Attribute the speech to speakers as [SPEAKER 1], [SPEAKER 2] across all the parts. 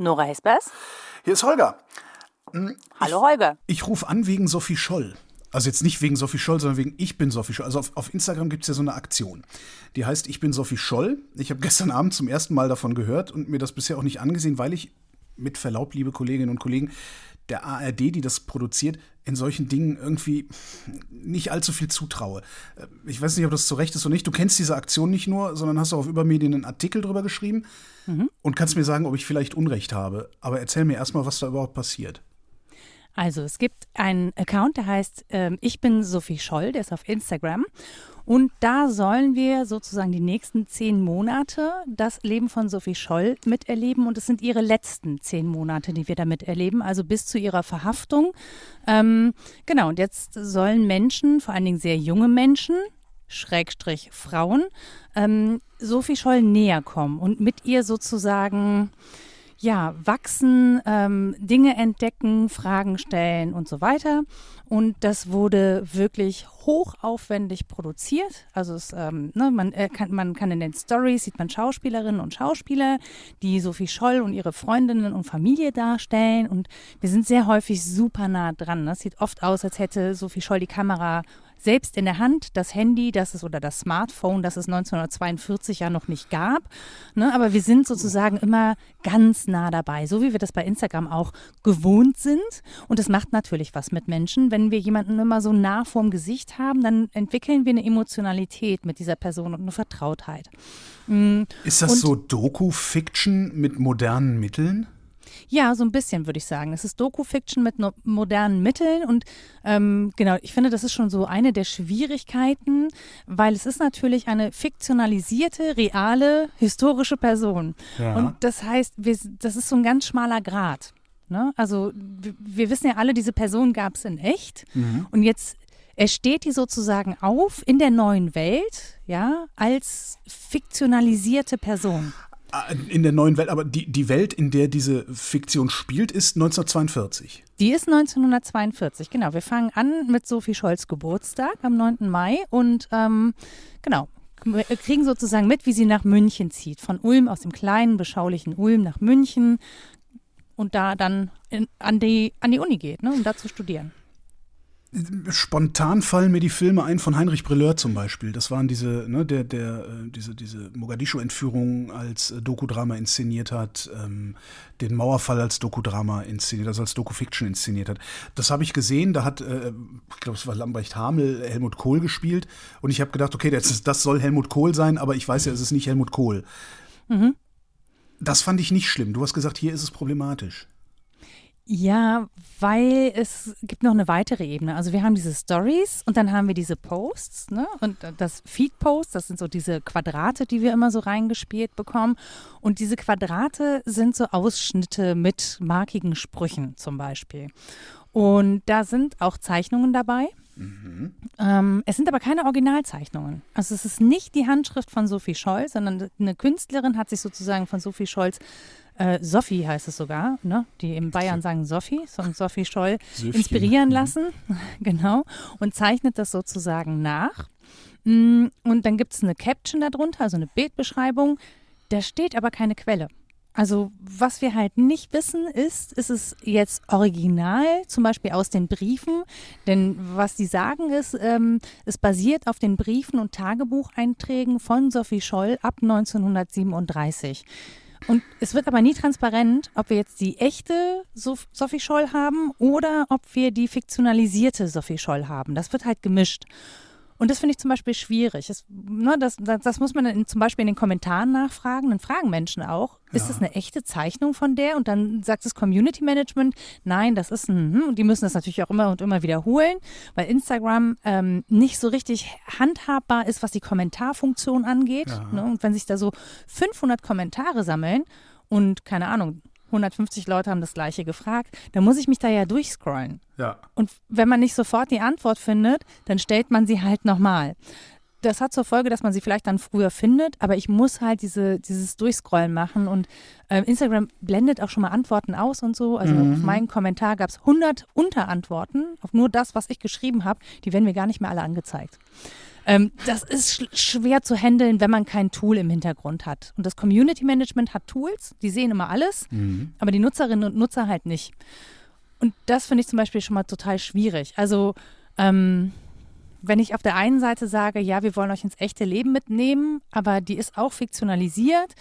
[SPEAKER 1] Nora Hespers.
[SPEAKER 2] Hier ist Holger.
[SPEAKER 1] Hallo Holger.
[SPEAKER 2] Ich rufe an wegen Sophie Scholl. Also jetzt nicht wegen Sophie Scholl, sondern wegen Ich bin Sophie Scholl. Also auf, auf Instagram gibt es ja so eine Aktion. Die heißt Ich bin Sophie Scholl. Ich habe gestern Abend zum ersten Mal davon gehört und mir das bisher auch nicht angesehen, weil ich mit Verlaub, liebe Kolleginnen und Kollegen, der ARD, die das produziert, in solchen Dingen irgendwie nicht allzu viel zutraue. Ich weiß nicht, ob das zu Recht ist oder nicht. Du kennst diese Aktion nicht nur, sondern hast auch auf Übermedien einen Artikel drüber geschrieben mhm. und kannst mir sagen, ob ich vielleicht Unrecht habe. Aber erzähl mir erstmal, was da überhaupt passiert.
[SPEAKER 1] Also es gibt einen Account, der heißt ähm, Ich bin Sophie Scholl, der ist auf Instagram. Und da sollen wir sozusagen die nächsten zehn Monate das Leben von Sophie Scholl miterleben. Und es sind ihre letzten zehn Monate, die wir da miterleben, also bis zu ihrer Verhaftung. Ähm, genau, und jetzt sollen Menschen, vor allen Dingen sehr junge Menschen, Schrägstrich Frauen, ähm, Sophie Scholl näher kommen und mit ihr sozusagen ja, wachsen, ähm, Dinge entdecken, Fragen stellen und so weiter. Und das wurde wirklich hochaufwendig produziert. Also es, ähm, ne, man, äh, kann, man kann in den Stories sieht man Schauspielerinnen und Schauspieler, die Sophie Scholl und ihre Freundinnen und Familie darstellen. Und wir sind sehr häufig super nah dran. Es sieht oft aus, als hätte Sophie Scholl die Kamera selbst in der Hand das Handy, das es oder das Smartphone, das es 1942 ja noch nicht gab. Ne? Aber wir sind sozusagen immer ganz nah dabei, so wie wir das bei Instagram auch gewohnt sind. Und es macht natürlich was mit Menschen. Wenn wir jemanden immer so nah vorm Gesicht haben, dann entwickeln wir eine Emotionalität mit dieser Person und eine Vertrautheit.
[SPEAKER 2] Mm. Ist das und so Doku-Fiction mit modernen Mitteln?
[SPEAKER 1] Ja, so ein bisschen würde ich sagen. Es ist Doku-Fiction mit no modernen Mitteln und ähm, genau, ich finde, das ist schon so eine der Schwierigkeiten, weil es ist natürlich eine fiktionalisierte, reale, historische Person. Ja. Und das heißt, wir, das ist so ein ganz schmaler Grad. Ne? Also wir, wissen ja alle, diese Person gab es in echt mhm. und jetzt ersteht die sozusagen auf in der neuen Welt, ja, als fiktionalisierte Person.
[SPEAKER 2] Äh, in der neuen Welt, aber die, die Welt, in der diese Fiktion spielt, ist 1942.
[SPEAKER 1] Die ist 1942, genau. Wir fangen an mit Sophie Scholz Geburtstag am 9. Mai und ähm, genau, kriegen sozusagen mit, wie sie nach München zieht. Von Ulm, aus dem kleinen, beschaulichen Ulm nach München und da dann in, an, die, an die Uni geht, ne, um da zu studieren.
[SPEAKER 2] Spontan fallen mir die Filme ein von Heinrich Brilleur zum Beispiel. Das waren diese, ne, der, der, äh, diese, diese Mogadischu-Entführung als äh, Dokudrama inszeniert hat, ähm, den Mauerfall als Dokudrama inszeniert, also als Dokufiction inszeniert hat. Das habe ich gesehen, da hat, äh, ich glaube, es war Lambrecht Hamel, Helmut Kohl gespielt und ich habe gedacht, okay, das, das soll Helmut Kohl sein, aber ich weiß ja, es ist nicht Helmut Kohl. Mhm. Das fand ich nicht schlimm. Du hast gesagt, hier ist es problematisch.
[SPEAKER 1] Ja, weil es gibt noch eine weitere Ebene. Also wir haben diese Stories und dann haben wir diese Posts, ne? Und das Feed-Post, das sind so diese Quadrate, die wir immer so reingespielt bekommen. Und diese Quadrate sind so Ausschnitte mit markigen Sprüchen zum Beispiel. Und da sind auch Zeichnungen dabei. Mhm. Ähm, es sind aber keine Originalzeichnungen. Also es ist nicht die Handschrift von Sophie Scholz, sondern eine Künstlerin hat sich sozusagen von Sophie Scholz äh, Sophie heißt es sogar, ne? die in Bayern sagen Sophie, sondern Sophie Scholl, Söfchen. inspirieren mhm. lassen, genau, und zeichnet das sozusagen nach. Mm, und dann gibt es eine Caption darunter, also eine Bildbeschreibung. Da steht aber keine Quelle. Also was wir halt nicht wissen ist, ist es jetzt original, zum Beispiel aus den Briefen, denn was sie sagen ist, ähm, es basiert auf den Briefen und Tagebucheinträgen von Sophie Scholl ab 1937. Und es wird aber nie transparent, ob wir jetzt die echte Sophie Scholl haben oder ob wir die fiktionalisierte Sophie Scholl haben. Das wird halt gemischt. Und das finde ich zum Beispiel schwierig. Das, ne, das, das, das, muss man in, zum Beispiel in den Kommentaren nachfragen. Dann fragen Menschen auch, ja. ist das eine echte Zeichnung von der? Und dann sagt das Community Management, nein, das ist ein, hm, und die müssen das natürlich auch immer und immer wiederholen, weil Instagram ähm, nicht so richtig handhabbar ist, was die Kommentarfunktion angeht. Ja. Ne? Und wenn sich da so 500 Kommentare sammeln und keine Ahnung, 150 Leute haben das gleiche gefragt, dann muss ich mich da ja durchscrollen.
[SPEAKER 2] Ja.
[SPEAKER 1] Und wenn man nicht sofort die Antwort findet, dann stellt man sie halt nochmal. Das hat zur Folge, dass man sie vielleicht dann früher findet, aber ich muss halt diese, dieses Durchscrollen machen und äh, Instagram blendet auch schon mal Antworten aus und so. Also mhm. auf meinen Kommentar gab es 100 Unterantworten auf nur das, was ich geschrieben habe. Die werden mir gar nicht mehr alle angezeigt. Ähm, das ist sch schwer zu handeln, wenn man kein Tool im Hintergrund hat. Und das Community Management hat Tools, die sehen immer alles, mhm. aber die Nutzerinnen und Nutzer halt nicht. Und das finde ich zum Beispiel schon mal total schwierig. Also ähm, wenn ich auf der einen Seite sage, ja, wir wollen euch ins echte Leben mitnehmen, aber die ist auch fiktionalisiert,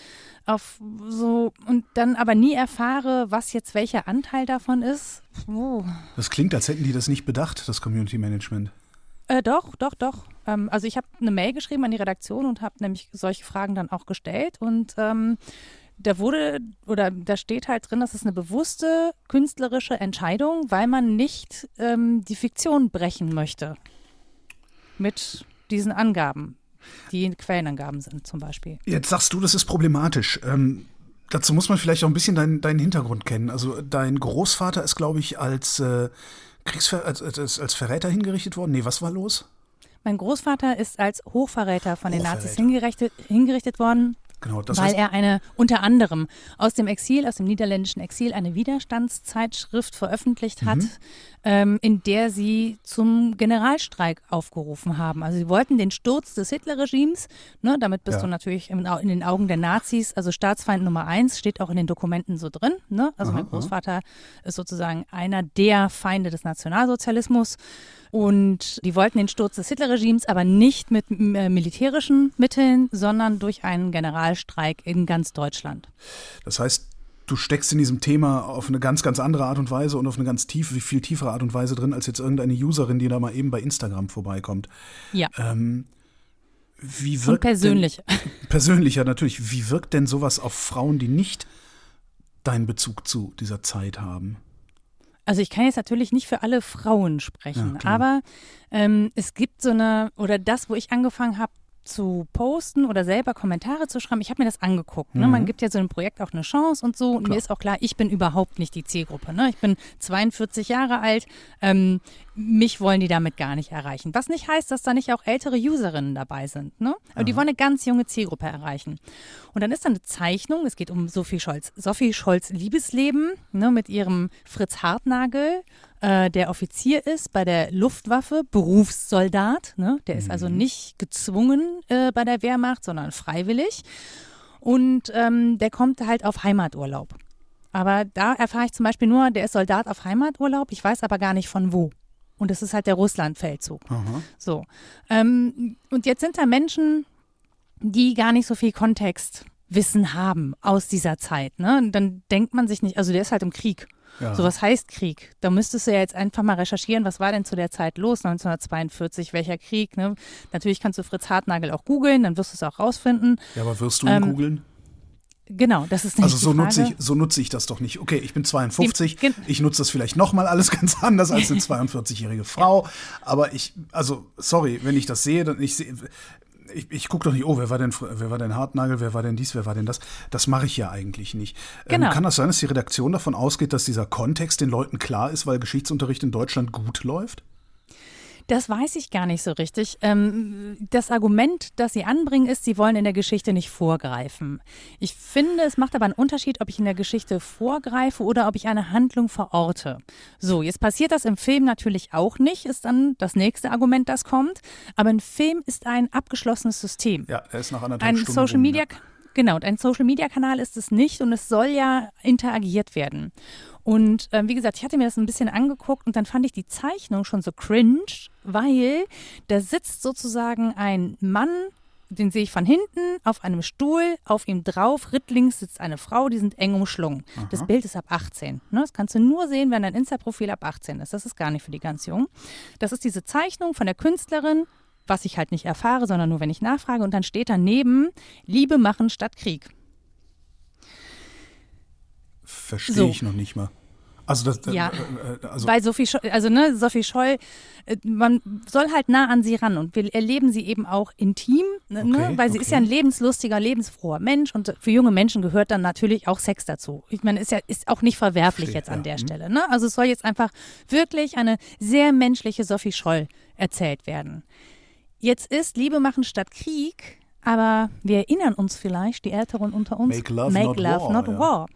[SPEAKER 1] auf so und dann aber nie erfahre, was jetzt welcher Anteil davon ist.
[SPEAKER 2] Oh. Das klingt, als hätten die das nicht bedacht, das Community Management.
[SPEAKER 1] Äh, doch, doch, doch. Ähm, also ich habe eine Mail geschrieben an die Redaktion und habe nämlich solche Fragen dann auch gestellt und ähm, da wurde oder da steht halt drin, dass es eine bewusste künstlerische Entscheidung, weil man nicht ähm, die Fiktion brechen möchte mit diesen Angaben, die Quellenangaben sind zum Beispiel.
[SPEAKER 2] Jetzt sagst du, das ist problematisch. Ähm, dazu muss man vielleicht auch ein bisschen deinen, deinen Hintergrund kennen. Also dein Großvater ist, glaube ich, als, äh, Kriegsver als, als, als Verräter hingerichtet worden. Nee, was war los?
[SPEAKER 1] Mein Großvater ist als Hochverräter von den Nazis hingerichtet, hingerichtet worden. Genau, das weil er eine unter anderem aus dem Exil, aus dem niederländischen Exil, eine Widerstandszeitschrift veröffentlicht hat, mhm. ähm, in der sie zum Generalstreik aufgerufen haben. Also sie wollten den Sturz des Hitlerregimes. Ne, damit bist ja. du natürlich in, in, den Augen der Nazis, also Staatsfeind Nummer eins, steht auch in den Dokumenten so drin. Ne? Also aha, mein Großvater aha. ist sozusagen einer der Feinde des Nationalsozialismus. Und die wollten den Sturz des Hitlerregimes, aber nicht mit äh, militärischen Mitteln, sondern durch einen Generalstreik in ganz Deutschland.
[SPEAKER 2] Das heißt, du steckst in diesem Thema auf eine ganz, ganz andere Art und Weise und auf eine ganz tiefe, viel tiefere Art und Weise drin, als jetzt irgendeine Userin, die da mal eben bei Instagram vorbeikommt.
[SPEAKER 1] Ja.
[SPEAKER 2] Ähm, wie wirkt
[SPEAKER 1] und persönlich.
[SPEAKER 2] Denn, persönlicher natürlich. Wie wirkt denn sowas auf Frauen, die nicht deinen Bezug zu dieser Zeit haben?
[SPEAKER 1] Also ich kann jetzt natürlich nicht für alle Frauen sprechen, ja, aber ähm, es gibt so eine, oder das, wo ich angefangen habe, zu posten oder selber Kommentare zu schreiben. Ich habe mir das angeguckt. Ne? Mhm. Man gibt ja so einem Projekt auch eine Chance und so. Und klar. mir ist auch klar, ich bin überhaupt nicht die Zielgruppe. Ne? Ich bin 42 Jahre alt. Ähm, mich wollen die damit gar nicht erreichen. Was nicht heißt, dass da nicht auch ältere Userinnen dabei sind. Ne? Aber Aha. die wollen eine ganz junge Zielgruppe erreichen. Und dann ist da eine Zeichnung. Es geht um Sophie Scholz. Sophie Scholz Liebesleben ne, mit ihrem Fritz Hartnagel äh, der Offizier ist bei der Luftwaffe, Berufssoldat. Ne? Der ist also mhm. nicht gezwungen äh, bei der Wehrmacht, sondern freiwillig. Und ähm, der kommt halt auf Heimaturlaub. Aber da erfahre ich zum Beispiel nur, der ist Soldat auf Heimaturlaub. Ich weiß aber gar nicht von wo. Und das ist halt der Russlandfeldzug. So. Ähm, und jetzt sind da Menschen, die gar nicht so viel Kontextwissen haben aus dieser Zeit. Ne? Und dann denkt man sich nicht, also der ist halt im Krieg. Ja. So was heißt Krieg? Da müsstest du ja jetzt einfach mal recherchieren, was war denn zu der Zeit los, 1942, welcher Krieg? Ne? Natürlich kannst du Fritz Hartnagel auch googeln, dann wirst du es auch rausfinden.
[SPEAKER 2] Ja, aber wirst du ihn ähm, googeln?
[SPEAKER 1] Genau, das ist nicht
[SPEAKER 2] Also so nutze ich so nutze ich das doch nicht. Okay, ich bin 52, Die, ich nutze das vielleicht noch mal alles ganz anders als eine 42-jährige Frau, aber ich also sorry, wenn ich das sehe, dann ich sehe ich, ich gucke doch nicht, oh, wer war denn, wer war denn Hartnagel, wer war denn dies, wer war denn das? Das mache ich ja eigentlich nicht. Ähm, genau. Ähm, kann das sein, dass die Redaktion davon ausgeht, dass dieser Kontext den Leuten klar ist, weil Geschichtsunterricht in Deutschland gut läuft?
[SPEAKER 1] Das weiß ich gar nicht so richtig. Ähm, das Argument, das Sie anbringen, ist, Sie wollen in der Geschichte nicht vorgreifen. Ich finde, es macht aber einen Unterschied, ob ich in der Geschichte vorgreife oder ob ich eine Handlung verorte. So, jetzt passiert das im Film natürlich auch nicht, ist dann das nächste Argument, das kommt. Aber ein Film ist ein abgeschlossenes System.
[SPEAKER 2] Ja, er ist nach anderthalb
[SPEAKER 1] ein
[SPEAKER 2] Stunden
[SPEAKER 1] Social Media. ja. Genau, und ein Social-Media-Kanal ist es nicht und es soll ja interagiert werden. Und äh, wie gesagt, ich hatte mir das ein bisschen angeguckt und dann fand ich die Zeichnung schon so cringe, weil da sitzt sozusagen ein Mann, den sehe ich von hinten, auf einem Stuhl, auf ihm drauf, rittlings sitzt eine Frau, die sind eng umschlungen. Aha. Das Bild ist ab 18. Ne? Das kannst du nur sehen, wenn dein Insta-Profil ab 18 ist. Das ist gar nicht für die ganz Jungen. Das ist diese Zeichnung von der Künstlerin, was ich halt nicht erfahre, sondern nur wenn ich nachfrage. Und dann steht daneben, Liebe machen statt Krieg.
[SPEAKER 2] Verstehe so. ich noch nicht mal. Also das,
[SPEAKER 1] ja, äh, äh, also bei Sophie Scholl, also ne, Sophie Scholl, äh, man soll halt nah an sie ran und wir erleben sie eben auch intim, ne, ne okay, weil sie okay. ist ja ein lebenslustiger, lebensfroher Mensch und für junge Menschen gehört dann natürlich auch Sex dazu. Ich meine, ist ja ist auch nicht verwerflich Versteht, jetzt an ja. der mhm. Stelle. Ne? Also es soll jetzt einfach wirklich eine sehr menschliche Sophie Scholl erzählt werden. Jetzt ist Liebe machen statt Krieg, aber wir erinnern uns vielleicht, die Älteren unter uns,
[SPEAKER 2] Make Love, Make not, love war, not ja. War.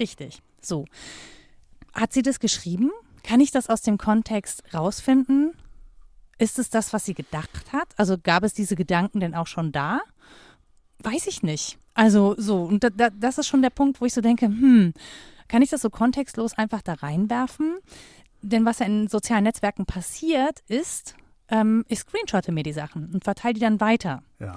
[SPEAKER 1] Richtig, so. Hat sie das geschrieben? Kann ich das aus dem Kontext rausfinden? Ist es das, was sie gedacht hat? Also gab es diese Gedanken denn auch schon da? Weiß ich nicht. Also so, und da, da, das ist schon der Punkt, wo ich so denke, hm, kann ich das so kontextlos einfach da reinwerfen? Denn was ja in sozialen Netzwerken passiert, ist, ähm, ich screenshotte mir die Sachen und verteile die dann weiter.
[SPEAKER 2] Ja.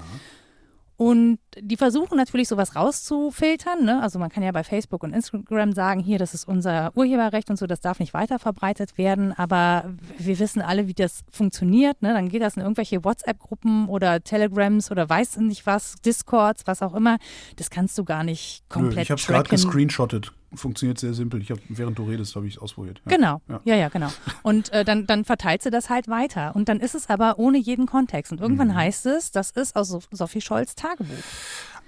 [SPEAKER 1] Und die versuchen natürlich sowas rauszufiltern. Ne? Also man kann ja bei Facebook und Instagram sagen, hier, das ist unser Urheberrecht und so, das darf nicht weiter verbreitet werden. Aber wir wissen alle, wie das funktioniert. Ne? Dann geht das in irgendwelche WhatsApp-Gruppen oder Telegrams oder weiß nicht was, Discords, was auch immer. Das kannst du gar nicht komplett
[SPEAKER 2] Nö, Ich habe es gerade gescreenshottet funktioniert sehr simpel. Ich habe, während du redest, habe ich es ausprobiert.
[SPEAKER 1] Ja. Genau, ja. ja, ja, genau. Und äh, dann, dann verteilt sie das halt weiter. Und dann ist es aber ohne jeden Kontext. Und irgendwann mhm. heißt es, das ist aus Sophie Scholz Tagebuch.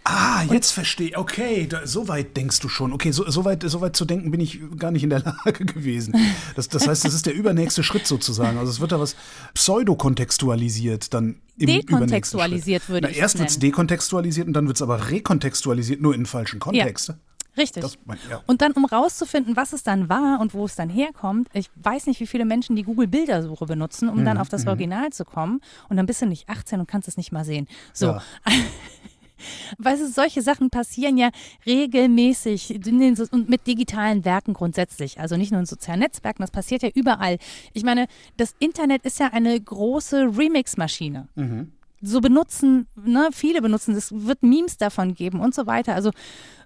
[SPEAKER 2] Ah, jetzt verstehe. Okay, da, so weit denkst du schon. Okay, so, so, weit, so weit zu denken bin ich gar nicht in der Lage gewesen. Das, das heißt, das ist der übernächste Schritt sozusagen. Also es wird da was pseudokontextualisiert dann
[SPEAKER 1] im Dekontextualisiert würde ich
[SPEAKER 2] Na, Erst wird es dekontextualisiert und dann wird es aber rekontextualisiert, nur in falschen Kontext.
[SPEAKER 1] Ja. Richtig. Das, ja. Und dann, um rauszufinden, was es dann war und wo es dann herkommt, ich weiß nicht, wie viele Menschen die Google-Bildersuche benutzen, um mhm. dann auf das mhm. Original zu kommen. Und dann bist du nicht 18 und kannst es nicht mal sehen. So. Ja. Weißt du, solche Sachen passieren ja regelmäßig und mit digitalen Werken grundsätzlich. Also nicht nur in sozialen Netzwerken, das passiert ja überall. Ich meine, das Internet ist ja eine große Remix-Maschine. Mhm. So benutzen, ne, viele benutzen, es wird Memes davon geben und so weiter. Also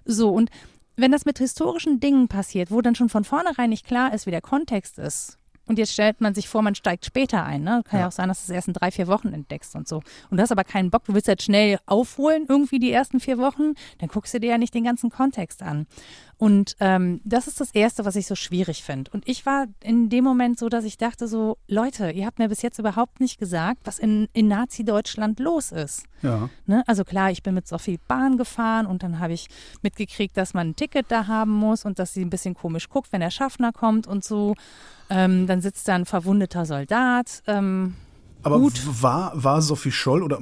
[SPEAKER 1] so und wenn das mit historischen Dingen passiert, wo dann schon von vornherein nicht klar ist, wie der Kontext ist, und jetzt stellt man sich vor, man steigt später ein. Ne? Kann ja. ja auch sein, dass du es erst in drei, vier Wochen entdeckst und so. Und du hast aber keinen Bock, du willst jetzt schnell aufholen, irgendwie die ersten vier Wochen, dann guckst du dir ja nicht den ganzen Kontext an. Und ähm, das ist das Erste, was ich so schwierig finde. Und ich war in dem Moment so, dass ich dachte so, Leute, ihr habt mir bis jetzt überhaupt nicht gesagt, was in, in Nazi-Deutschland los ist.
[SPEAKER 2] Ja.
[SPEAKER 1] Ne? Also klar, ich bin mit Sophie Bahn gefahren und dann habe ich mitgekriegt, dass man ein Ticket da haben muss und dass sie ein bisschen komisch guckt, wenn der Schaffner kommt und so. Ähm, dann sitzt da ein verwundeter Soldat. Ähm,
[SPEAKER 2] aber gut. war, war Sophie Scholl oder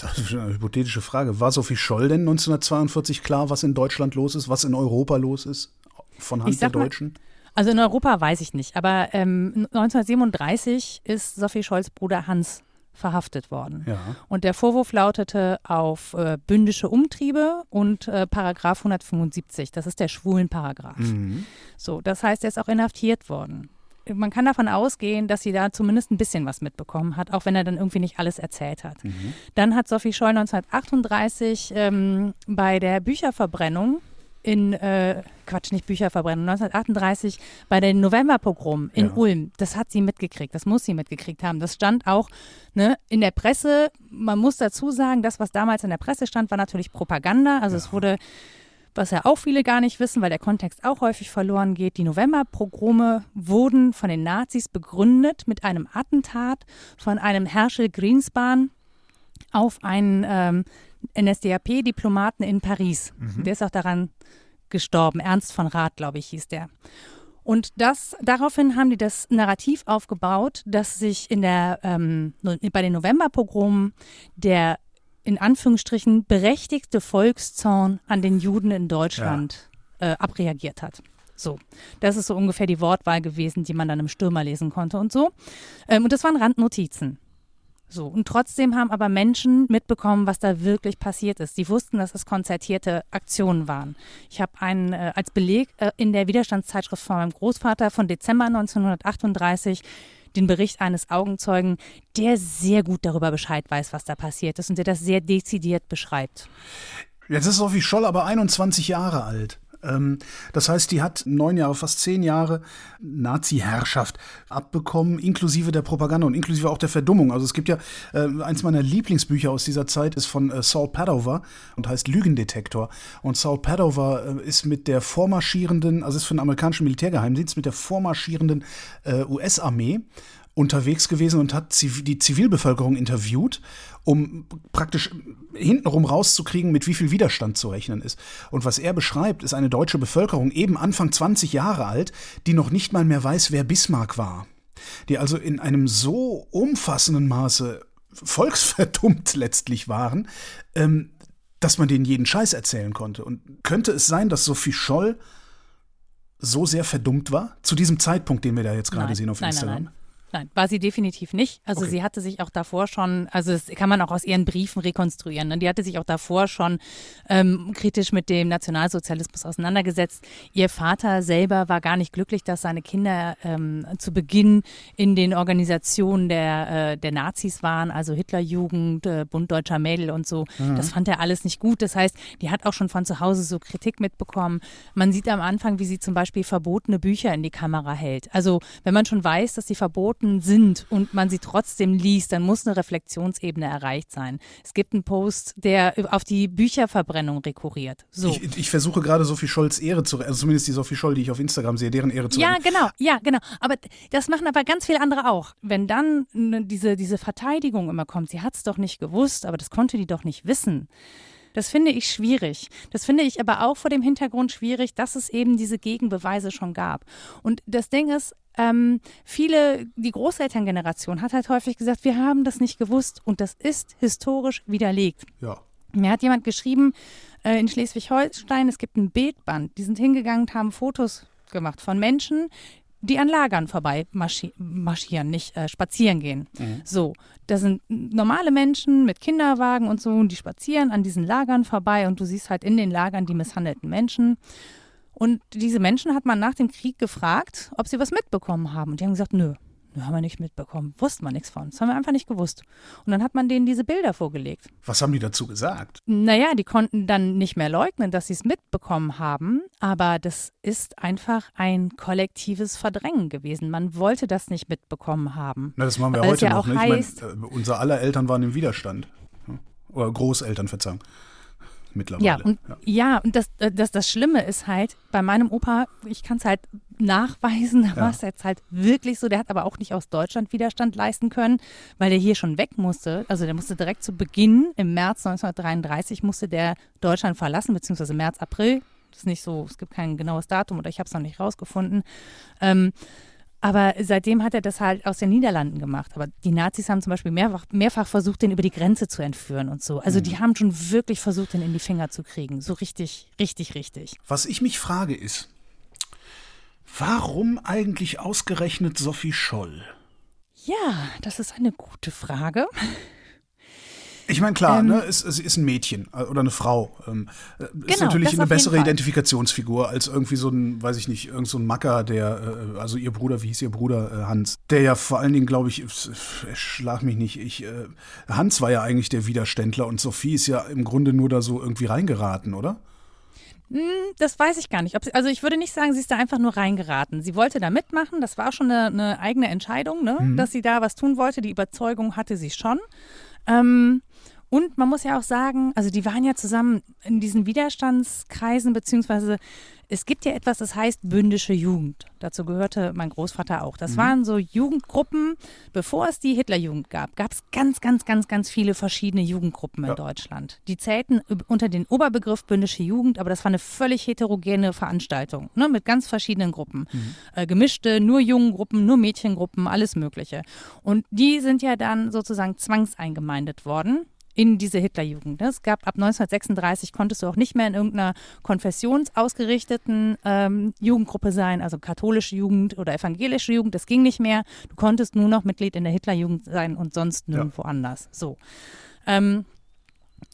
[SPEAKER 2] das ist eine hypothetische Frage, war Sophie Scholl denn 1942 klar, was in Deutschland los ist, was in Europa los ist? Von Hand der Deutschen? Mal,
[SPEAKER 1] also in Europa weiß ich nicht, aber ähm, 1937 ist Sophie Scholls Bruder Hans verhaftet worden.
[SPEAKER 2] Ja.
[SPEAKER 1] Und der Vorwurf lautete auf äh, bündische Umtriebe und äh, Paragraph 175, das ist der Schwulenparagraph. Mhm. So, das heißt, er ist auch inhaftiert worden man kann davon ausgehen, dass sie da zumindest ein bisschen was mitbekommen hat, auch wenn er dann irgendwie nicht alles erzählt hat. Mhm. Dann hat Sophie Scholl 1938 ähm, bei der Bücherverbrennung in, äh, Quatsch, nicht Bücherverbrennung, 1938 bei den Novemberpogrom in ja. Ulm, das hat sie mitgekriegt, das muss sie mitgekriegt haben. Das stand auch ne, in der Presse, man muss dazu sagen, das, was damals in der Presse stand, war natürlich Propaganda, also ja. es wurde was ja auch viele gar nicht wissen, weil der Kontext auch häufig verloren geht. Die Novemberpogrome wurden von den Nazis begründet mit einem Attentat von einem Herschel Greenspan auf einen ähm, NSDAP-Diplomaten in Paris. Mhm. Der ist auch daran gestorben. Ernst von Rath, glaube ich, hieß der. Und das, daraufhin haben die das Narrativ aufgebaut, dass sich in der, ähm, bei den Novemberpogromen der in Anführungsstrichen berechtigte Volkszorn an den Juden in Deutschland ja. äh, abreagiert hat. So, das ist so ungefähr die Wortwahl gewesen, die man dann im Stürmer lesen konnte und so. Ähm, und das waren Randnotizen. So, und trotzdem haben aber Menschen mitbekommen, was da wirklich passiert ist. Die wussten, dass es konzertierte Aktionen waren. Ich habe einen äh, als Beleg äh, in der Widerstandszeitschrift von meinem Großvater von Dezember 1938 den Bericht eines Augenzeugen, der sehr gut darüber Bescheid weiß, was da passiert ist und der das sehr dezidiert beschreibt.
[SPEAKER 2] Jetzt ist Sophie Scholl aber 21 Jahre alt. Ähm, das heißt, die hat neun Jahre, fast zehn Jahre Nazi-Herrschaft abbekommen, inklusive der Propaganda und inklusive auch der Verdummung. Also es gibt ja, äh, eins meiner Lieblingsbücher aus dieser Zeit ist von äh, Saul Padover und heißt Lügendetektor. Und Saul Padover äh, ist mit der vormarschierenden, also ist für den amerikanischen Militärgeheimdienst, mit der vormarschierenden US-Armee unterwegs gewesen und hat die Zivilbevölkerung interviewt, um praktisch hintenrum rauszukriegen, mit wie viel Widerstand zu rechnen ist. Und was er beschreibt, ist eine deutsche Bevölkerung, eben Anfang 20 Jahre alt, die noch nicht mal mehr weiß, wer Bismarck war. Die also in einem so umfassenden Maße volksverdummt letztlich waren, ähm, dass man denen jeden Scheiß erzählen konnte. Und könnte es sein, dass Sophie Scholl so sehr verdummt war, zu diesem Zeitpunkt, den wir da jetzt gerade sehen auf
[SPEAKER 1] nein,
[SPEAKER 2] Instagram?
[SPEAKER 1] Nein, nein. Nein, war sie definitiv nicht. Also
[SPEAKER 2] Okay.
[SPEAKER 1] sie hatte sich auch davor schon, also das kann man auch aus ihren Briefen rekonstruieren. Ne? Die hatte sich auch davor schon ähm, kritisch mit dem Nationalsozialismus auseinandergesetzt. Ihr Vater selber war gar nicht glücklich, dass seine Kinder ähm, zu Beginn in den Organisationen der, äh, der Nazis waren, also Hitlerjugend, äh, Bund Deutscher Mädel und so. Das fand er alles nicht gut. Das heißt, die hat auch schon von zu Hause so Kritik mitbekommen. Man sieht am Anfang, wie sie zum Beispiel verbotene Bücher in die Kamera hält. Also wenn man schon weiß, dass sie verboten sind und man sie trotzdem liest, dann muss eine Reflexionsebene erreicht sein. Es gibt einen Post, der auf die Bücherverbrennung rekurriert. So.
[SPEAKER 2] Ich, ich versuche gerade Sophie Scholls Ehre zu, also zumindest die Sophie Scholl, die ich auf Instagram sehe, deren Ehre zu
[SPEAKER 1] Ja,
[SPEAKER 2] retten.
[SPEAKER 1] genau, ja, genau. Aber das machen aber ganz viele andere auch. Wenn dann ne, diese, diese Verteidigung immer kommt, sie hat es doch nicht gewusst, aber das konnte die doch nicht wissen. Das finde ich schwierig. Das finde ich aber auch vor dem Hintergrund schwierig, dass es eben diese Gegenbeweise schon gab. Und das Ding ist, ähm, viele, die Großelterngeneration hat halt häufig gesagt, wir haben das nicht gewusst und das ist historisch widerlegt.
[SPEAKER 2] Ja.
[SPEAKER 1] Mir hat jemand geschrieben, äh, in Schleswig-Holstein, es gibt ein Bildband. Die sind hingegangen und haben Fotos gemacht von Menschen, die an Lagern vorbei marschi marschieren, nicht äh, spazieren gehen. So, das sind normale Menschen mit Kinderwagen und so, und die spazieren an diesen Lagern vorbei und du siehst halt in den Lagern die misshandelten Menschen. Und diese Menschen hat man nach dem Krieg gefragt, ob sie was mitbekommen haben. Und die haben gesagt, nö, haben wir nicht mitbekommen. Wussten wir nichts von. Das haben wir einfach nicht gewusst. Und dann hat man denen diese Bilder vorgelegt.
[SPEAKER 2] Was haben die dazu gesagt?
[SPEAKER 1] Naja, die konnten dann nicht mehr leugnen, dass sie es mitbekommen haben, aber das ist einfach ein kollektives Verdrängen gewesen. Man wollte das nicht mitbekommen haben.
[SPEAKER 2] Na, das machen wir
[SPEAKER 1] es
[SPEAKER 2] heute
[SPEAKER 1] ja
[SPEAKER 2] noch.
[SPEAKER 1] auch
[SPEAKER 2] Ne? Ich
[SPEAKER 1] heißt-
[SPEAKER 2] mein, äh, unser aller Eltern waren im Widerstand. Ja. Oder Großeltern, Verzeihung. Mittlerweile.
[SPEAKER 1] Ja, und, ja. und das, äh, das, das Schlimme ist halt, bei meinem Opa, ich kann es halt nachweisen, da war es jetzt halt wirklich so, der hat aber auch nicht aus Deutschland Widerstand leisten können, weil der hier schon weg musste. Also der musste direkt zu Beginn, im März 1933, musste der Deutschland verlassen, beziehungsweise März, April. Das ist nicht so, es gibt kein genaues Datum oder ich habe es noch nicht rausgefunden. Ähm, aber seitdem hat er das halt aus den Niederlanden gemacht. Aber die Nazis haben zum Beispiel mehrfach, mehrfach versucht, den über die Grenze zu entführen und so. Also die haben schon wirklich versucht, den in die Finger zu kriegen. So richtig, richtig, richtig.
[SPEAKER 2] Was ich mich frage ist, warum eigentlich ausgerechnet Sophie Scholl?
[SPEAKER 1] Ja, das ist eine gute Frage.
[SPEAKER 2] Ich meine, klar,
[SPEAKER 1] Ähm,
[SPEAKER 2] ne, es, es ist ein Mädchen äh, oder eine Frau. Ähm, äh, ist
[SPEAKER 1] Genau,
[SPEAKER 2] natürlich
[SPEAKER 1] das
[SPEAKER 2] eine bessere. Identifikationsfigur als irgendwie so ein, weiß ich nicht, irgend so ein Macker, der, äh, also ihr Bruder, wie hieß ihr Bruder, äh, Hans, der ja vor allen Dingen, glaube ich, schlag mich nicht, ich, äh, Hans war ja eigentlich der Widerständler und Sophie ist ja im Grunde nur da so irgendwie reingeraten, oder?
[SPEAKER 1] Das weiß ich gar nicht. Sie, also ich würde nicht sagen, sie ist da einfach nur reingeraten. Sie wollte da mitmachen. Das war schon eine, eine eigene Entscheidung, ne? dass sie da was tun wollte. Die Überzeugung hatte sie schon. Ähm, und man muss ja auch sagen, also die waren ja zusammen in diesen Widerstandskreisen, beziehungsweise es gibt ja etwas, das heißt bündische Jugend. Dazu gehörte mein Großvater auch. Das waren so Jugendgruppen, bevor es die Hitlerjugend gab, gab es ganz, ganz, ganz, ganz viele verschiedene Jugendgruppen in
[SPEAKER 2] Ja.
[SPEAKER 1] Deutschland. Die zählten unter den Oberbegriff bündische Jugend, aber das war eine völlig heterogene Veranstaltung, ne, mit ganz verschiedenen Gruppen. Äh, gemischte, nur Jungengruppen, nur Mädchengruppen, alles Mögliche. Und die sind ja dann sozusagen zwangseingemeindet worden in diese Hitlerjugend. Es gab ab 1936 konntest du auch nicht mehr in irgendeiner konfessionsausgerichteten ähm, Jugendgruppe sein, also katholische Jugend oder evangelische Jugend. Das ging nicht mehr. Du konntest nur noch Mitglied in der Hitlerjugend sein und sonst nirgendwo anders. So. Ähm,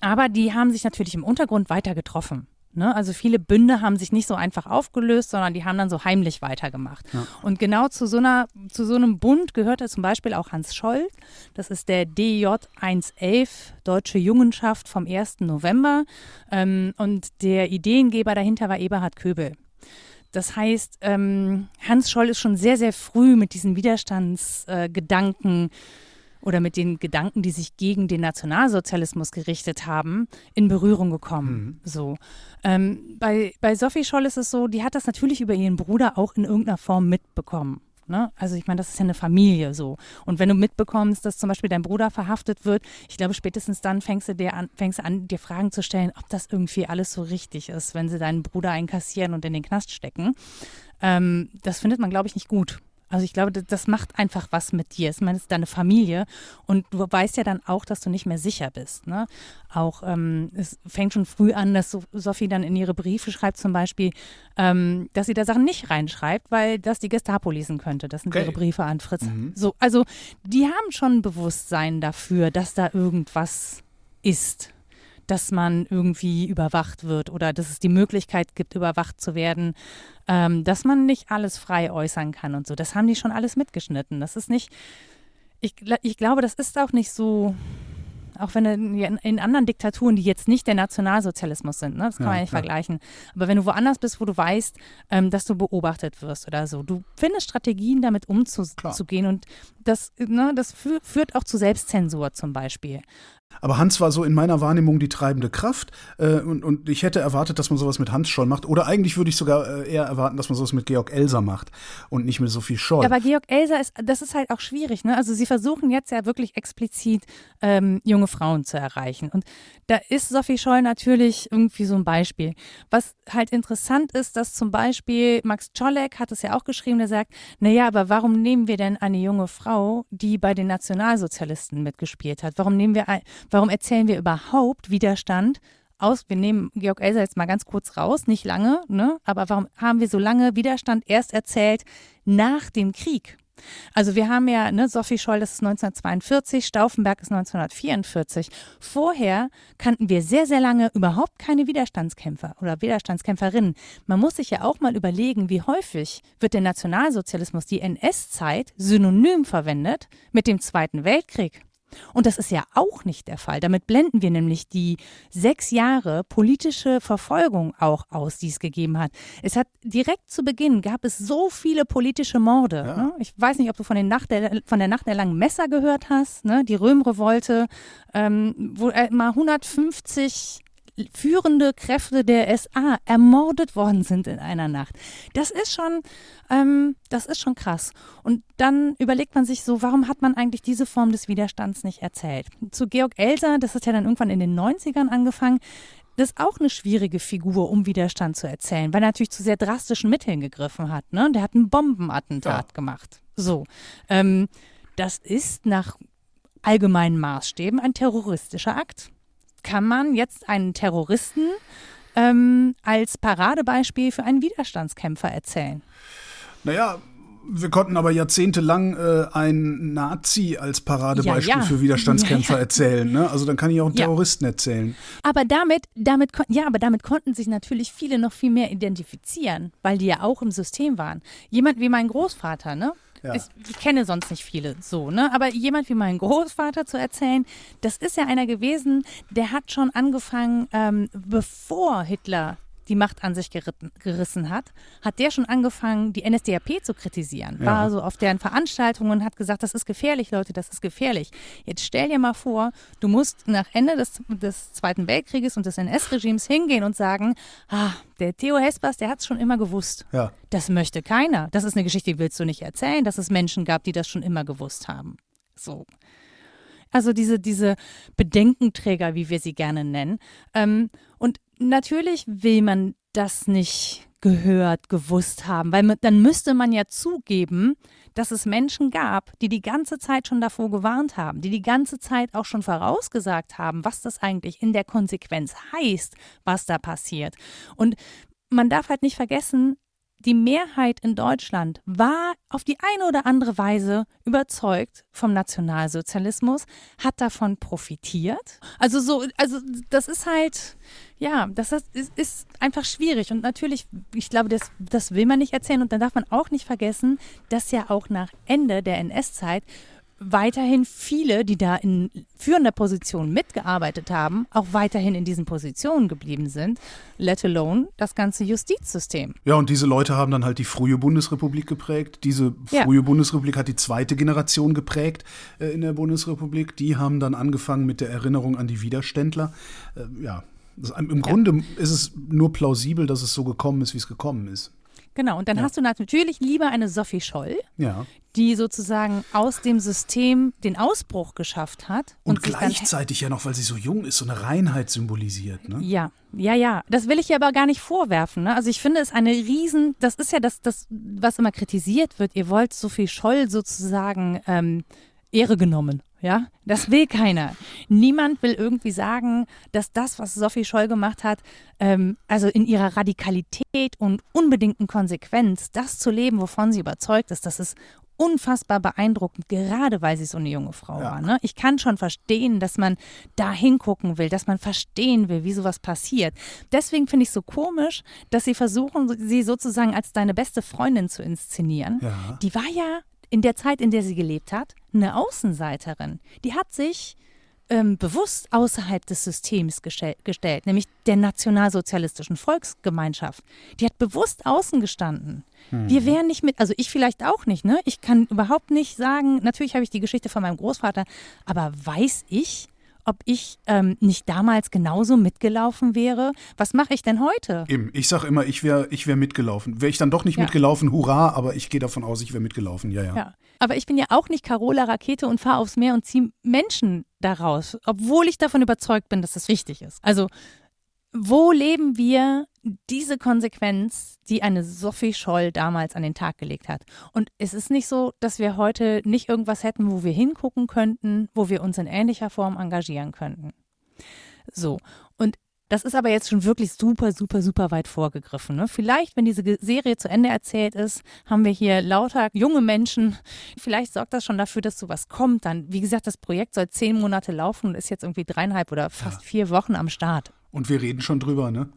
[SPEAKER 1] aber die haben sich natürlich im Untergrund weiter getroffen. Ne? Also viele Bünde haben sich nicht so einfach aufgelöst, sondern die haben dann so heimlich weitergemacht. Und genau zu so, einer, zu so einem Bund gehörte zum Beispiel auch Hans Scholl. Das ist der DJ 111, Deutsche Jungenschaft vom 1. November. Ähm, und der Ideengeber dahinter war Eberhard Köbel. Das heißt, ähm, Hans Scholl ist schon sehr, sehr früh mit diesen Widerstandsgedanken äh, oder mit den Gedanken, die sich gegen den Nationalsozialismus gerichtet haben, in Berührung gekommen. So. Ähm, bei, bei Sophie Scholl ist es so, die hat das natürlich über ihren Bruder auch in irgendeiner Form mitbekommen. Ne? Also ich meine, das ist ja eine Familie so. Und wenn du mitbekommst, dass zum Beispiel dein Bruder verhaftet wird, ich glaube, spätestens dann fängst du, dir an, fängst du an, dir Fragen zu stellen, ob das irgendwie alles so richtig ist, wenn sie deinen Bruder einkassieren und in den Knast stecken. Ähm, das findet man, glaube ich, nicht gut. Also ich glaube, das macht einfach was mit dir. Ich meine, es ist deine Familie und du weißt ja dann auch, dass du nicht mehr sicher bist. Ne? Auch ähm, es fängt schon früh an, dass Sophie dann in ihre Briefe schreibt zum Beispiel, ähm, dass sie da Sachen nicht reinschreibt, weil das die Gestapo lesen könnte. Das sind okay. ihre Briefe an Fritz. Mhm. So, also die haben schon ein Bewusstsein dafür, dass da irgendwas ist dass man irgendwie überwacht wird oder dass es die Möglichkeit gibt, überwacht zu werden, ähm, dass man nicht alles frei äußern kann und so. Das haben die schon alles mitgeschnitten. Das ist nicht, ich, ich glaube, das ist auch nicht so auch wenn in, in, anderen Diktaturen, die jetzt nicht der Nationalsozialismus sind, ne, das kann ja, man nicht klar. vergleichen. Aber wenn du woanders bist, wo du weißt, ähm, dass du beobachtet wirst oder so, du findest Strategien, damit umzugehen und das, ne, das führt auch zu Selbstzensur zum Beispiel.
[SPEAKER 2] Aber Hans war so in meiner Wahrnehmung die treibende Kraft äh, und, und ich hätte erwartet, dass man sowas mit Hans Scholl macht. Oder eigentlich würde ich sogar äh, eher erwarten, dass man sowas mit Georg Elser macht und nicht mit Sophie Scholl.
[SPEAKER 1] Aber Georg Elser ist, das ist halt auch schwierig. Ne? Also sie versuchen jetzt ja wirklich explizit ähm, junge Frauen zu erreichen. Und da ist Sophie Scholl natürlich irgendwie so ein Beispiel. Was halt interessant ist, dass zum Beispiel Max Czolek hat es ja auch geschrieben, der sagt, naja, aber warum nehmen wir denn eine junge Frau, die bei den Nationalsozialisten mitgespielt hat? Warum nehmen wir ein, Warum erzählen wir überhaupt Widerstand aus? Wir nehmen Georg Elser jetzt mal ganz kurz raus, nicht lange, ne? aber warum haben wir so lange Widerstand erst erzählt nach dem Krieg? Also wir haben ja, ne, Sophie Scholl, das ist 1942, Stauffenberg ist 1944. Vorher kannten wir sehr, sehr lange überhaupt keine Widerstandskämpfer oder Widerstandskämpferinnen. Man muss sich ja auch mal überlegen, wie häufig wird der Nationalsozialismus, die NS-Zeit, synonym verwendet mit dem Zweiten Weltkrieg. Und das ist ja auch nicht der Fall. Damit blenden wir nämlich die sechs Jahre politische Verfolgung auch aus, die es gegeben hat. Es hat direkt zu Beginn gab es so viele politische Morde. Ja. Ne? Ich weiß nicht, ob du von, den Nacht der, von der Nacht der langen Messer gehört hast, ne? die Röhmrevolte, ähm, wo äh, mal 150 führende Kräfte der SA ermordet worden sind in einer Nacht. Das ist schon, ähm, das ist schon krass. Und dann überlegt man sich so, warum hat man eigentlich diese Form des Widerstands nicht erzählt? Zu Georg Elser, das hat ja dann irgendwann in den 90ern angefangen, das ist auch eine schwierige Figur, um Widerstand zu erzählen, weil er natürlich zu sehr drastischen Mitteln gegriffen hat. Ne? Der hat ein Bombenattentat ja. gemacht. So. Ähm, das ist nach allgemeinen Maßstäben ein terroristischer Akt kann man jetzt einen Terroristen ähm, als Paradebeispiel für einen Widerstandskämpfer erzählen?
[SPEAKER 2] Naja, wir konnten aber jahrzehntelang äh, einen Nazi als Paradebeispiel ja, ja. für Widerstandskämpfer ja, erzählen. Ne? Also dann kann ich auch einen Terroristen erzählen.
[SPEAKER 1] Aber damit, damit, ja, aber damit konnten sich natürlich viele noch viel mehr identifizieren, weil die ja auch im System waren. Jemand wie mein Großvater, ne? Ja. Ich, ich, kenne sonst nicht viele so, ne? Aber jemand wie mein Großvater zu erzählen, das ist ja einer gewesen, der hat schon angefangen, ähm, bevor Hitler die Macht an sich geritten, gerissen hat, hat der schon angefangen, die NSDAP zu kritisieren. Ja. War so auf deren Veranstaltungen und hat gesagt, das ist gefährlich, Leute, das ist gefährlich. Jetzt stell dir mal vor, du musst nach Ende des, des Zweiten Weltkrieges und des NS-Regimes hingehen und sagen, ah, der Theo Hespers, der hat es schon immer gewusst. Ja. Das möchte keiner. Das ist eine Geschichte, die willst du nicht erzählen, dass es Menschen gab, die das schon immer gewusst haben. So. Also diese, diese Bedenkenträger, wie wir sie gerne nennen. Ähm, natürlich will man das nicht gehört, gewusst haben, weil dann müsste man ja zugeben, dass es Menschen gab, die die ganze Zeit schon davor gewarnt haben, die die ganze Zeit auch schon vorausgesagt haben, was das eigentlich in der Konsequenz heißt, was da passiert. Und man darf halt nicht vergessen, die Mehrheit in Deutschland war auf die eine oder andere Weise überzeugt vom Nationalsozialismus, hat davon profitiert. Also so, also das ist halt, ja, das ist, ist einfach schwierig. Und natürlich, ich glaube, das, das will man nicht erzählen. Und dann darf man auch nicht vergessen, dass ja auch nach Ende der NS-Zeit weiterhin viele, die da in führender Position mitgearbeitet haben, auch weiterhin in diesen Positionen geblieben sind, let alone das ganze Justizsystem.
[SPEAKER 2] Ja, und diese Leute haben dann halt die frühe Bundesrepublik geprägt. Diese frühe ja. Bundesrepublik hat die zweite Generation geprägt äh, in der Bundesrepublik. Die haben dann angefangen mit der Erinnerung an die Widerständler. Äh, ja, das, im Grunde ja. ist es nur plausibel, dass es so gekommen ist, wie es gekommen ist.
[SPEAKER 1] Genau, und dann
[SPEAKER 2] Ja.
[SPEAKER 1] hast du natürlich lieber eine Sophie Scholl,
[SPEAKER 2] Ja.
[SPEAKER 1] die sozusagen aus dem System den Ausbruch geschafft hat.
[SPEAKER 2] Und,
[SPEAKER 1] dann
[SPEAKER 2] gleichzeitig ja noch, weil sie so jung ist, so eine Reinheit symbolisiert. Ne?
[SPEAKER 1] Ja, ja, ja. Das will ich ihr aber gar nicht vorwerfen. Ne? Also ich finde es eine Riesen, das ist ja das, das, was immer kritisiert wird. Ihr wollt Sophie Scholl sozusagen ähm, Ehre genommen. Ja, das will keiner. Niemand will irgendwie sagen, dass das, was Sophie Scholl gemacht hat, ähm, also in ihrer Radikalität und unbedingten Konsequenz, das zu leben, wovon sie überzeugt ist, das ist unfassbar beeindruckend, gerade weil sie so eine junge Frau
[SPEAKER 2] Ja.
[SPEAKER 1] war. Ne? Ich kann schon verstehen, dass man da hingucken will, dass man verstehen will, wie sowas passiert. Deswegen finde ich es so komisch, dass sie versuchen, sie sozusagen als deine beste Freundin zu inszenieren.
[SPEAKER 2] Ja.
[SPEAKER 1] Die war ja in der Zeit, in der sie gelebt hat, eine Außenseiterin. Die hat sich ähm, bewusst außerhalb des Systems gestell gestellt, nämlich der nationalsozialistischen Volksgemeinschaft. Die hat bewusst außen gestanden. Wir wären nicht mit, also ich vielleicht auch nicht, ne? Ich kann überhaupt nicht sagen, natürlich habe ich die Geschichte von meinem Großvater, aber weiß ich, ob ich ähm, nicht damals genauso mitgelaufen wäre? Was mache ich denn heute?
[SPEAKER 2] Eben, ich sag immer, ich wäre ich wär mitgelaufen. Wäre ich dann doch nicht
[SPEAKER 1] Ja.
[SPEAKER 2] mitgelaufen, hurra, aber ich gehe davon aus, ich wäre mitgelaufen, ja, ja.
[SPEAKER 1] Ja. Aber ich bin ja auch nicht Carola Rakete und fahre aufs Meer und ziehe Menschen daraus, obwohl ich davon überzeugt bin, dass das richtig ist. Also, wo leben wir diese Konsequenz, die eine Sophie Scholl damals an den Tag gelegt hat? Und es ist nicht so, dass wir heute nicht irgendwas hätten, wo wir hingucken könnten, wo wir uns in ähnlicher Form engagieren könnten. So. Und das ist aber jetzt schon wirklich super, super, super weit vorgegriffen. Ne? Vielleicht, wenn diese Serie zu Ende erzählt ist, haben wir hier lauter junge Menschen. Vielleicht sorgt das schon dafür, dass sowas kommt. Dann, wie gesagt, das Projekt soll zehn Monate laufen und ist jetzt irgendwie dreieinhalb oder fast vier Wochen am Start.
[SPEAKER 2] Und wir reden schon drüber, ne?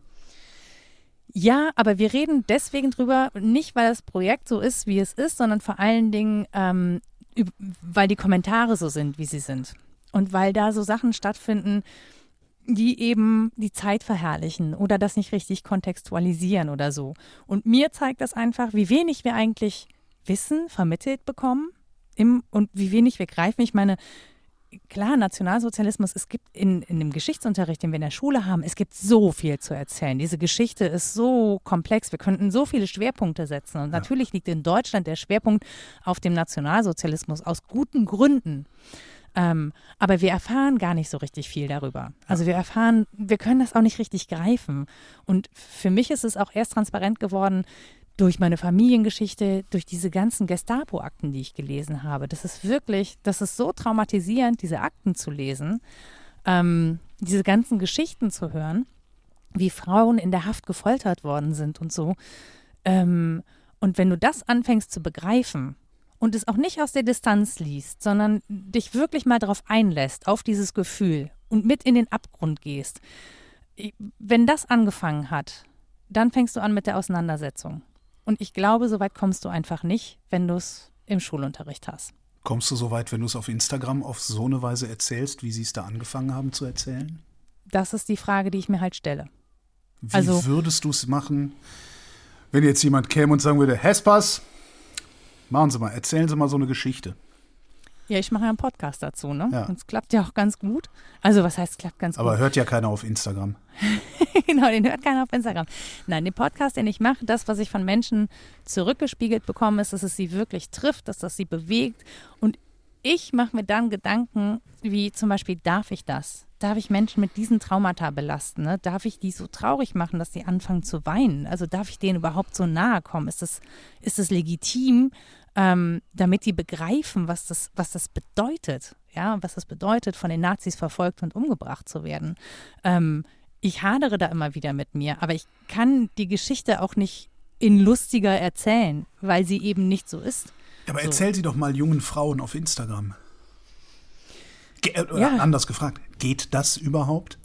[SPEAKER 1] Ja, aber wir reden deswegen drüber, nicht weil das Projekt so ist, wie es ist, sondern vor allen Dingen, ähm, weil die Kommentare so sind, wie sie sind. Und weil da so Sachen stattfinden, die eben die Zeit verherrlichen oder das nicht richtig kontextualisieren oder so. Und mir zeigt das einfach, wie wenig wir eigentlich Wissen vermittelt bekommen im, und wie wenig wir greifen. Ich meine, klar, Nationalsozialismus, es gibt in, in dem Geschichtsunterricht, den wir in der Schule haben, es gibt so viel zu erzählen. Diese Geschichte ist so komplex. Wir könnten so viele Schwerpunkte setzen. Und natürlich liegt in Deutschland der Schwerpunkt auf dem Nationalsozialismus aus guten Gründen. Ähm, aber wir erfahren gar nicht so richtig viel darüber. Also wir erfahren, wir können das auch nicht richtig greifen. Und für mich ist es auch erst transparent geworden durch meine Familiengeschichte, durch diese ganzen Gestapo-Akten, die ich gelesen habe. Das ist wirklich, das ist so traumatisierend, diese Akten zu lesen, ähm, diese ganzen Geschichten zu hören, wie Frauen in der Haft gefoltert worden sind und so. Ähm, und wenn du das anfängst zu begreifen, und es auch nicht aus der Distanz liest, sondern dich wirklich mal darauf einlässt, auf dieses Gefühl und mit in den Abgrund gehst, wenn das angefangen hat, dann fängst du an mit der Auseinandersetzung. Und ich glaube, so weit kommst du einfach nicht, wenn du es im Schulunterricht hast.
[SPEAKER 2] Kommst du so weit, wenn du es auf Instagram auf so eine Weise erzählst, wie sie es da angefangen haben zu erzählen?
[SPEAKER 1] Das ist die Frage, die ich mir halt stelle.
[SPEAKER 2] Wie
[SPEAKER 1] Also-
[SPEAKER 2] würdest du es machen, wenn jetzt jemand käme und sagen würde, Hespas, machen Sie mal, erzählen Sie mal so eine Geschichte.
[SPEAKER 1] Ja, ich mache ja einen Podcast dazu, ne?
[SPEAKER 2] Ja.
[SPEAKER 1] Und es klappt ja auch ganz gut. Also, was heißt, es klappt ganz
[SPEAKER 2] Aber
[SPEAKER 1] gut?
[SPEAKER 2] hört ja keiner auf Instagram.
[SPEAKER 1] genau, den hört keiner auf Instagram. Nein, den Podcast, den ich mache, das, was ich von Menschen zurückgespiegelt bekomme, ist, dass es sie wirklich trifft, dass das sie bewegt. Und ich mache mir dann Gedanken, wie zum Beispiel, darf ich das? Darf ich Menschen mit diesen Traumata belasten? Ne? Darf ich die so traurig machen, dass sie anfangen zu weinen? Also darf ich denen überhaupt so nahe kommen? Ist das, ist das legitim, ähm, damit die begreifen, was das, was das bedeutet? Ja, was das bedeutet, von den Nazis verfolgt und umgebracht zu werden. Ähm, ich hadere da immer wieder mit mir, aber ich kann die Geschichte auch nicht in lustiger erzählen, weil sie eben nicht so ist.
[SPEAKER 2] Aber
[SPEAKER 1] So.
[SPEAKER 2] erzähl sie doch mal jungen Frauen auf Instagram. Ge äh,
[SPEAKER 1] Ja.
[SPEAKER 2] Anders gefragt, geht das überhaupt?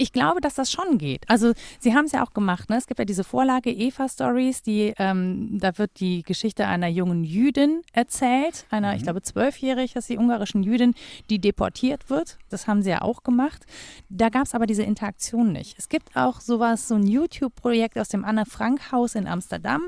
[SPEAKER 1] Ich glaube, dass das schon geht. Also sie haben es ja auch gemacht. Ne? Es gibt ja diese Vorlage Eva Stories, die ähm, da wird die Geschichte einer jungen Jüdin erzählt, einer, ich glaube zwölfjährig ist die ungarischen Jüdin, die deportiert wird. Das haben sie ja auch gemacht. Da gab es aber diese Interaktion nicht. Es gibt auch sowas, so ein YouTube-Projekt aus dem Anne Frank Haus in Amsterdam.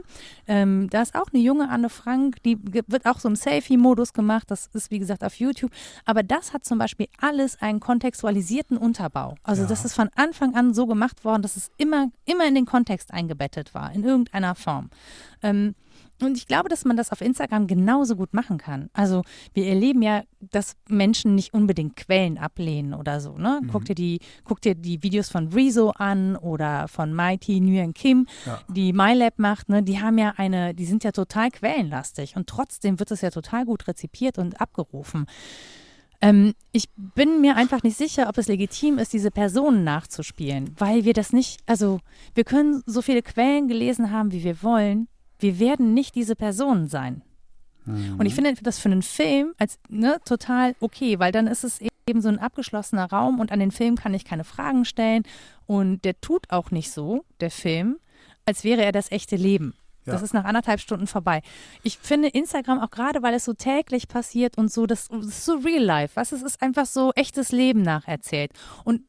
[SPEAKER 1] Ähm, da ist auch eine junge Anne Frank, die wird auch so im Selfie-Modus gemacht. Das ist wie gesagt auf YouTube. Aber das hat zum Beispiel alles einen kontextualisierten Unterbau. Also
[SPEAKER 2] Ja.
[SPEAKER 1] das ist von Anfang an so gemacht worden, dass es immer, immer in den Kontext eingebettet war, in irgendeiner Form. Ähm, und ich glaube, dass man das auf Instagram genauso gut machen kann. Also wir erleben ja, dass Menschen nicht unbedingt Quellen ablehnen oder so. Ne? Mhm. Guck, dir die, guck dir die Videos von Rezo an oder von Mighty Nguyen Kim, ja. die MyLab macht. Ne? Die haben ja eine, die sind ja total quellenlastig und trotzdem wird es ja total gut rezipiert und abgerufen. Ähm, ich bin mir einfach nicht sicher, ob es legitim ist, diese Personen nachzuspielen, weil wir das nicht, also wir können so viele Quellen gelesen haben, wie wir wollen wir werden nicht diese Personen sein. Mhm. Und ich finde das für einen Film als ne, total okay, weil dann ist es eben so ein abgeschlossener Raum und an den Film kann ich keine Fragen stellen und der tut auch nicht so, der Film, als wäre er das echte Leben. Das ist nach anderthalb Stunden vorbei. Ich finde Instagram auch gerade, weil es so täglich passiert und so, das, das ist so real life, was es ist einfach so echtes Leben nacherzählt. Und,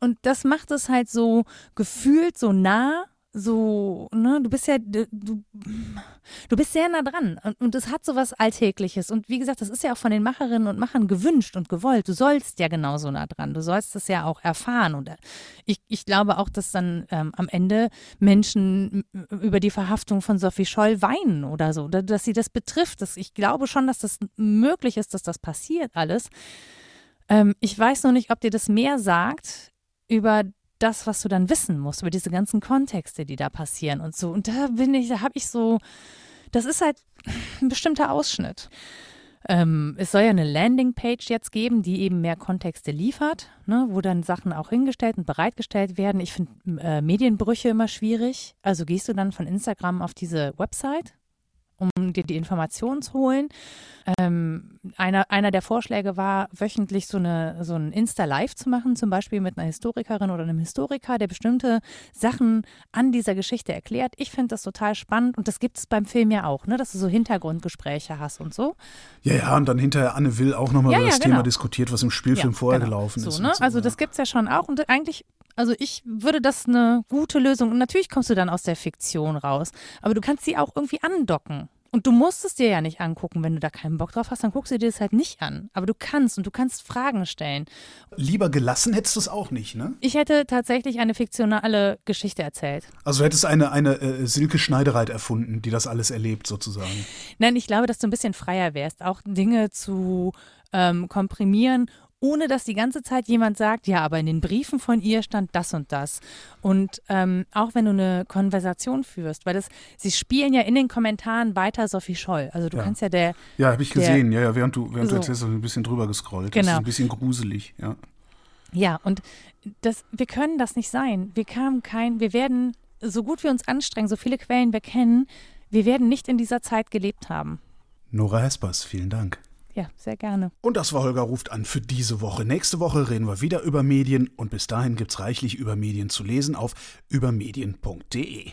[SPEAKER 1] und das macht es halt so gefühlt so nah so, ne, du bist ja, du, du bist sehr nah dran und, es hat so was Alltägliches. Und wie gesagt, das ist ja auch von den Macherinnen und Machern gewünscht und gewollt. Du sollst ja genauso nah dran. Du sollst das ja auch erfahren. Und ich, ich glaube auch, dass dann ähm, am Ende Menschen über die Verhaftung von Sophie Scholl weinen oder so, dass sie das betrifft. Das, ich glaube schon, dass das möglich ist, dass das passiert alles. Ähm, ich weiß noch nicht, ob dir das mehr sagt über das, was du dann wissen musst, über diese ganzen Kontexte, die da passieren und so. Und da bin ich, da habe ich so, das ist halt ein bestimmter Ausschnitt. Ähm, es soll ja eine Landingpage jetzt geben, die eben mehr Kontexte liefert, ne, wo dann Sachen auch hingestellt und bereitgestellt werden. Ich finde äh, Medienbrüche immer schwierig. Also gehst du dann von Instagram auf diese Website um dir die Informationen zu holen. Ähm, einer, einer der Vorschläge war, wöchentlich so, eine, so ein Insta-Live zu machen, zum Beispiel mit einer Historikerin oder einem Historiker, der bestimmte Sachen an dieser Geschichte erklärt. Ich finde das total spannend und das gibt es beim Film ja auch, ne? dass du so Hintergrundgespräche hast und so.
[SPEAKER 2] Ja, ja, und dann hinterher Anne Will auch nochmal ja, über das genau. Thema diskutiert, was im Spielfilm ja, vorher genau. gelaufen
[SPEAKER 1] so,
[SPEAKER 2] ist.
[SPEAKER 1] Ne?
[SPEAKER 2] So,
[SPEAKER 1] also das gibt es ja schon auch und eigentlich also ich würde das eine gute Lösung. Und natürlich kommst du dann aus der Fiktion raus, aber du kannst sie auch irgendwie andocken. Und du musst es dir ja nicht angucken, wenn du da keinen Bock drauf hast, dann guckst du dir das halt nicht an. Aber du kannst und du kannst Fragen stellen.
[SPEAKER 2] Lieber gelassen hättest du es auch nicht, ne?
[SPEAKER 1] Ich hätte tatsächlich eine fiktionale Geschichte erzählt.
[SPEAKER 2] Also du hättest eine, eine äh, Silke Schneidereit erfunden, die das alles erlebt, sozusagen.
[SPEAKER 1] Nein, ich glaube, dass du ein bisschen freier wärst, auch Dinge zu ähm, komprimieren ohne dass die ganze Zeit jemand sagt, ja, aber in den Briefen von ihr stand das und das. Und ähm, auch wenn du eine Konversation führst, weil das, sie spielen ja in den Kommentaren weiter Sophie Scholl. Also du
[SPEAKER 2] ja.
[SPEAKER 1] kannst ja der.
[SPEAKER 2] Ja, habe ich gesehen, der, ja, ja, während du, während so. du erzählst, ein bisschen drüber gescrollt. Genau. Das ist ein bisschen gruselig, ja.
[SPEAKER 1] Ja, und das, wir können das nicht sein. Wir kamen kein, wir werden, so gut wir uns anstrengen, so viele Quellen wir kennen, wir werden nicht in dieser Zeit gelebt haben.
[SPEAKER 2] Nora Hespers, vielen Dank.
[SPEAKER 1] Ja, sehr gerne.
[SPEAKER 2] Und das war Holger ruft an für diese Woche. Nächste Woche reden wir wieder über Medien und bis dahin gibt es reichlich über Medien zu lesen auf übermedien.de.